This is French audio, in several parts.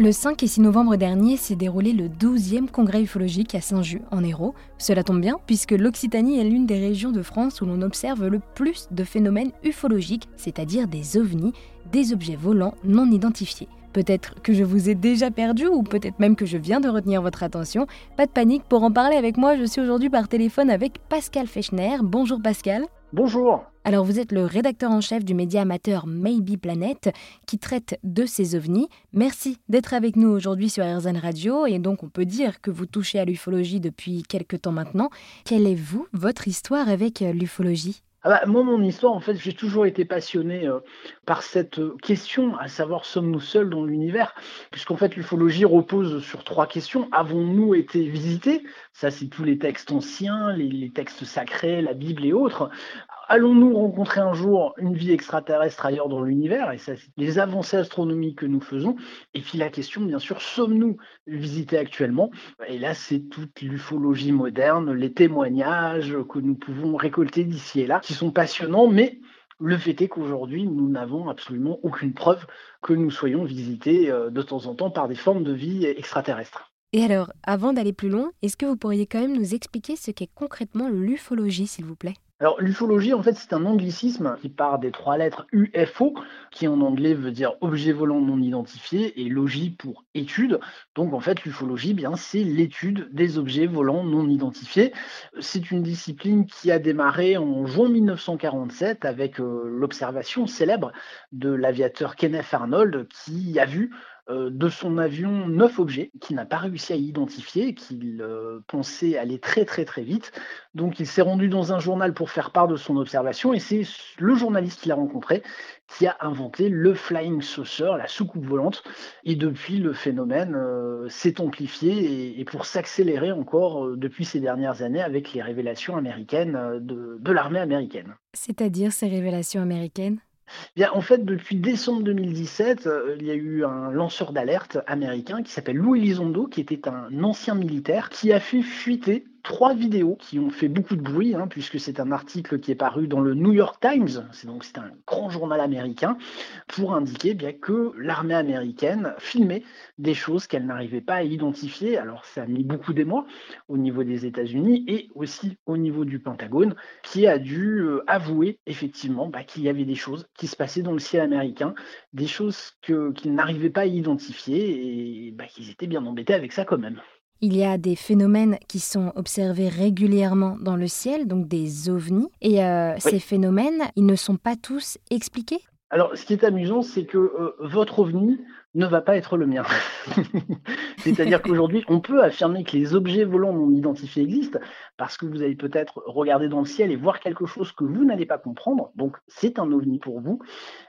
Le 5 et 6 novembre dernier s'est déroulé le 12e congrès ufologique à Saint-Just, en Hérault. Cela tombe bien, puisque l'Occitanie est l'une des régions de France où l'on observe le plus de phénomènes ufologiques, c'est-à-dire des ovnis, des objets volants non identifiés. Peut-être que je vous ai déjà perdu ou peut-être même que je viens de retenir votre attention. Pas de panique, pour en parler avec moi, je suis aujourd'hui par téléphone avec Pascal Fechner. Bonjour Pascal. Bonjour. Alors vous êtes le rédacteur en chef du média amateur Maybe Planet qui traite de ces ovnis. Merci d'être avec nous aujourd'hui sur RZN Radio et donc on peut dire que vous touchez à l'ufologie depuis quelques temps maintenant. Quelle est vous, votre histoire avec l'ufologie? Ah bah, moi, mon histoire, en fait, j'ai toujours été passionné euh, par cette euh, question, à savoir sommes-nous seuls dans l'univers? Puisqu'en fait, l'ufologie repose sur trois questions. Avons-nous été visités? Ça, c'est tous les textes anciens, les, textes sacrés, la Bible et autres. Allons-nous rencontrer un jour une vie extraterrestre ailleurs dans l'univers? Et ça, c'est les avancées astronomiques que nous faisons. Et puis la question, bien sûr, sommes-nous visités actuellement? Et là, c'est toute l'ufologie moderne, les témoignages que nous pouvons récolter d'ici et là, qui sont passionnants, mais le fait est qu'aujourd'hui, nous n'avons absolument aucune preuve que nous soyons visités euh, de temps en temps par des formes de vie extraterrestres. Et alors, avant d'aller plus loin, est-ce que vous pourriez quand même nous expliquer ce qu'est concrètement l'ufologie, s'il vous plaît? Alors l'ufologie, en fait, c'est un anglicisme qui part des trois lettres UFO, qui en anglais veut dire objet volant non identifié, et logie pour étude. Donc en fait, l'ufologie, bien, c'est l'étude des objets volants non identifiés. C'est une discipline qui a démarré en juin 1947 avec euh, l'observation célèbre de l'aviateur Kenneth Arnold, qui a vu de son avion neuf objets qu'il n'a pas réussi à identifier, qu'il euh, pensait aller très très très vite. Donc il s'est rendu dans un journal pour faire part de son observation et c'est le journaliste qu'il a rencontré qui a inventé le flying saucer, la soucoupe volante. Et depuis, le phénomène euh, s'est amplifié et, pour s'accélérer encore depuis ces dernières années avec les révélations américaines de l'armée américaine. C'est-à-dire ces révélations américaines? Bien, en fait, depuis décembre 2017, euh, il y a eu un lanceur d'alerte américain qui s'appelle Lou Elizondo, qui était un ancien militaire, qui a fait fuiter trois vidéos qui ont fait beaucoup de bruit, hein, puisque c'est un article qui est paru dans le New York Times, c'est donc un grand journal américain, pour indiquer bien que l'armée américaine filmait des choses qu'elle n'arrivait pas à identifier. Alors ça a mis beaucoup d'émoi au niveau des États-Unis et aussi au niveau du Pentagone, qui a dû euh, avouer effectivement bah, qu'il y avait des choses qui se passaient dans le ciel américain, des choses qu'ils n'arrivaient pas à identifier et bah, qu'ils étaient bien embêtés avec ça quand même. Il y a des phénomènes qui sont observés régulièrement dans le ciel, donc des ovnis. Et euh, ces phénomènes, ils ne sont pas tous expliqués? Alors, ce qui est amusant, c'est que euh, votre ovni ne va pas être le mien. C'est-à-dire qu'aujourd'hui, on peut affirmer que les objets volants non identifiés existent parce que vous allez peut-être regarder dans le ciel et voir quelque chose que vous n'allez pas comprendre. Donc, c'est un ovni pour vous.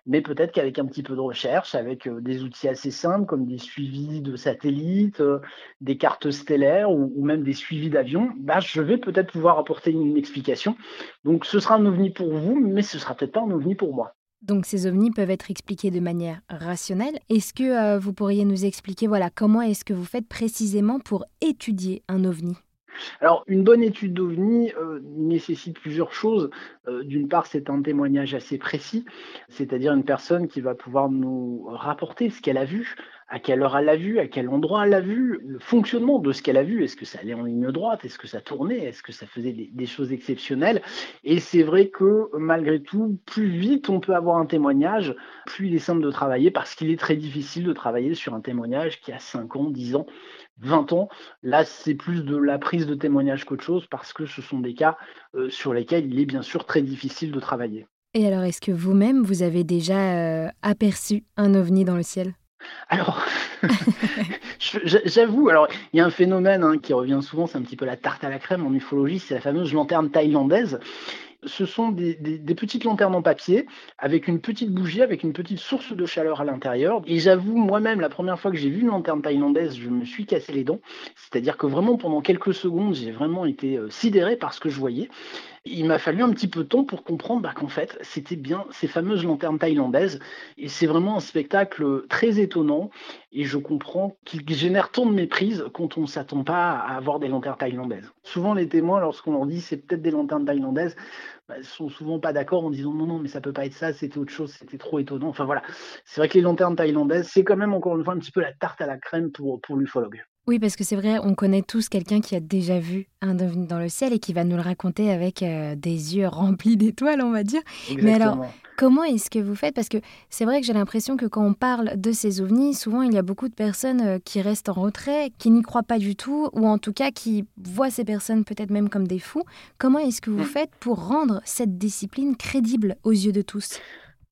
Mais peut-être qu'avec un petit peu de recherche, avec euh, des outils assez simples comme des suivis de satellites, euh, des cartes stellaires ou, même des suivis d'avions, bah, je vais peut-être pouvoir apporter une explication. Donc, ce sera un ovni pour vous, mais ce sera peut-être pas un ovni pour moi. Donc ces ovnis peuvent être expliqués de manière rationnelle. Est-ce que euh, vous pourriez nous expliquer voilà, comment est-ce que vous faites précisément pour étudier un ovni? Alors, une bonne étude d'OVNI euh, nécessite plusieurs choses. Euh, d'une part, c'est un témoignage assez précis, c'est-à-dire une personne qui va pouvoir nous rapporter ce qu'elle a vu, à quelle heure elle l'a vu, à quel endroit elle l'a vu, le fonctionnement de ce qu'elle a vu. Est-ce que ça allait en ligne droite Est-ce que ça tournait Est-ce que ça faisait des, choses exceptionnelles Et c'est vrai que malgré tout, plus vite on peut avoir un témoignage, plus il est simple de travailler parce qu'il est très difficile de travailler sur un témoignage qui a 5 ans, 10 ans, 20 ans. Là, c'est plus de la prise de témoignage qu'autre chose parce que ce sont des cas euh, sur lesquels il est bien sûr très difficile de travailler. Et alors, est-ce que vous-même, vous avez déjà euh, aperçu un ovni dans le ciel? Alors, j'avoue, alors il y a un phénomène hein, qui revient souvent, c'est un petit peu la tarte à la crème en ufologie, c'est la fameuse lanterne thaïlandaise. Ce sont des, petites lanternes en papier avec une petite bougie, avec une petite source de chaleur à l'intérieur. Et j'avoue, moi-même, la première fois que j'ai vu une lanterne thaïlandaise, je me suis cassé les dents. C'est-à-dire que vraiment, pendant quelques secondes, j'ai vraiment été euh, sidéré par ce que je voyais. Il m'a fallu un petit peu de temps pour comprendre bah, qu'en fait, c'était bien ces fameuses lanternes thaïlandaises. Et c'est vraiment un spectacle très étonnant. Et je comprends qu'il génère tant de méprise quand on ne s'attend pas à avoir des lanternes thaïlandaises. Souvent, les témoins, lorsqu'on leur dit c'est peut-être des lanternes thaïlandaises, bah, sont souvent pas d'accord en disant non, non, mais ça peut pas être ça, c'était autre chose, c'était trop étonnant. Enfin voilà, c'est vrai que les lanternes thaïlandaises, c'est quand même encore une fois un petit peu la tarte à la crème pour, pour l'ufologue. Oui, parce que c'est vrai, on connaît tous quelqu'un qui a déjà vu un ovni dans le ciel et qui va nous le raconter avec euh, des yeux remplis d'étoiles, on va dire. Mais alors, comment est-ce que vous faites? Parce que c'est vrai que j'ai l'impression que quand on parle de ces ovnis, souvent il y a beaucoup de personnes euh, qui restent en retrait, qui n'y croient pas du tout, ou en tout cas qui voient ces personnes peut-être même comme des fous. Comment est-ce que vous hmm. faites pour rendre cette discipline crédible aux yeux de tous?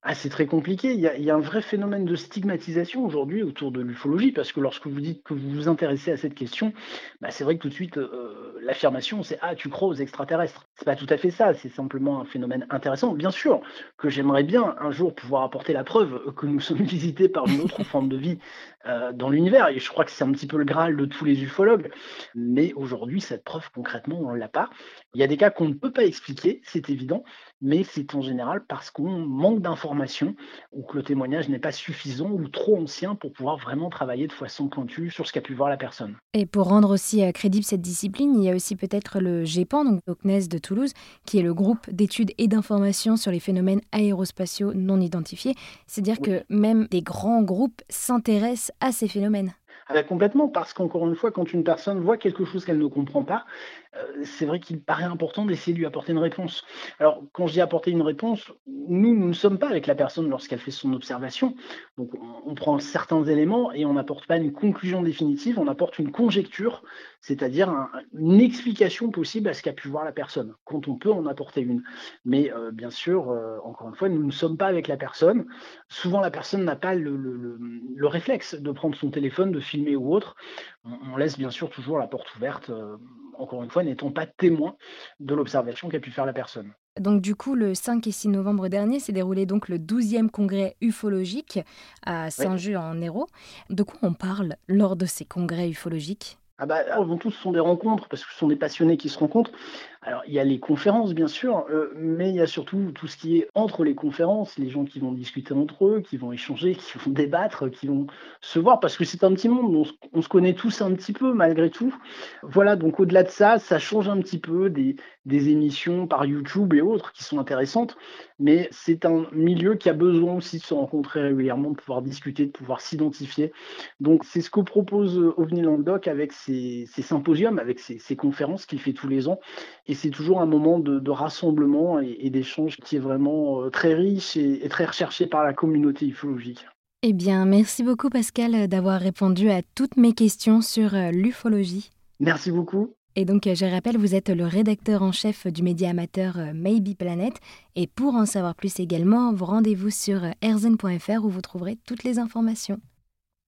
Ah, c'est très compliqué. Il y, a, un vrai phénomène de stigmatisation aujourd'hui autour de l'ufologie, parce que lorsque vous dites que vous vous intéressez à cette question, bah, c'est vrai que tout de suite, euh, l'affirmation, c'est Ah, tu crois aux extraterrestres. C'est pas tout à fait ça, c'est simplement un phénomène intéressant. Bien sûr que j'aimerais bien un jour pouvoir apporter la preuve que nous sommes visités par une autre forme de vie euh, dans l'univers, et je crois que c'est un petit peu le graal de tous les ufologues, mais aujourd'hui, cette preuve, concrètement, on ne l'a pas. Il y a des cas qu'on ne peut pas expliquer, c'est évident, mais c'est en général parce qu'on manque d'informations ou que le témoignage n'est pas suffisant ou trop ancien pour pouvoir vraiment travailler de façon pointue sur ce qu'a pu voir la personne. Et pour rendre aussi euh, crédible cette discipline, il y a aussi peut-être le GEPAN, donc au CNES de Toulouse, qui est le groupe d'études et d'informations sur les phénomènes aérospatiaux non identifiés. C'est-à-dire que même des grands groupes s'intéressent à ces phénomènes. Ah, complètement, parce qu'encore une fois, quand une personne voit quelque chose qu'elle ne comprend pas, euh, c'est vrai qu'il paraît important d'essayer de lui apporter une réponse. Alors, quand je dis apporter une réponse, nous, nous ne sommes pas avec la personne lorsqu'elle fait son observation. Donc, on, prend certains éléments et on n'apporte pas une conclusion définitive, on apporte une conjecture, c'est-à-dire une explication possible à ce qu'a pu voir la personne, quand on peut en apporter une. Mais euh, bien sûr, euh, encore une fois, nous ne sommes pas avec la personne. Souvent, la personne n'a pas le, le, réflexe de prendre son téléphone, de filmer ou autre. On, laisse bien sûr toujours la porte ouverte encore une fois, n'étant pas témoin de l'observation qu'a pu faire la personne. Donc du coup, le 5 et 6 novembre dernier s'est déroulé donc le 12e congrès ufologique à Saint-Just en Hérault. De quoi on parle lors de ces congrès ufologiques? Ah bah, avant tout, ce sont des rencontres, parce que ce sont des passionnés qui se rencontrent. Alors, il y a les conférences, bien sûr, euh, mais il y a surtout tout ce qui est entre les conférences, les gens qui vont discuter entre eux, qui vont échanger, qui vont débattre, qui vont se voir, parce que c'est un petit monde, on, se connaît tous un petit peu, malgré tout. Voilà, donc au-delà de ça, ça change un petit peu des émissions par YouTube et autres qui sont intéressantes, mais c'est un milieu qui a besoin aussi de se rencontrer régulièrement, de pouvoir discuter, de pouvoir s'identifier. Donc, c'est ce que propose OVNI Languedoc avec ses, symposiums, avec ses, conférences qu'il fait tous les ans. Et c'est toujours un moment de, rassemblement et, d'échange qui est vraiment euh, très riche et, et très recherché par la communauté ufologique. Eh bien, merci beaucoup Pascal d'avoir répondu à toutes mes questions sur euh, l'ufologie. Merci beaucoup. Et donc, euh, je rappelle, vous êtes le rédacteur en chef du média amateur Maybe Planet. Et pour en savoir plus également, vous rendez-vous sur erzen.fr où vous trouverez toutes les informations.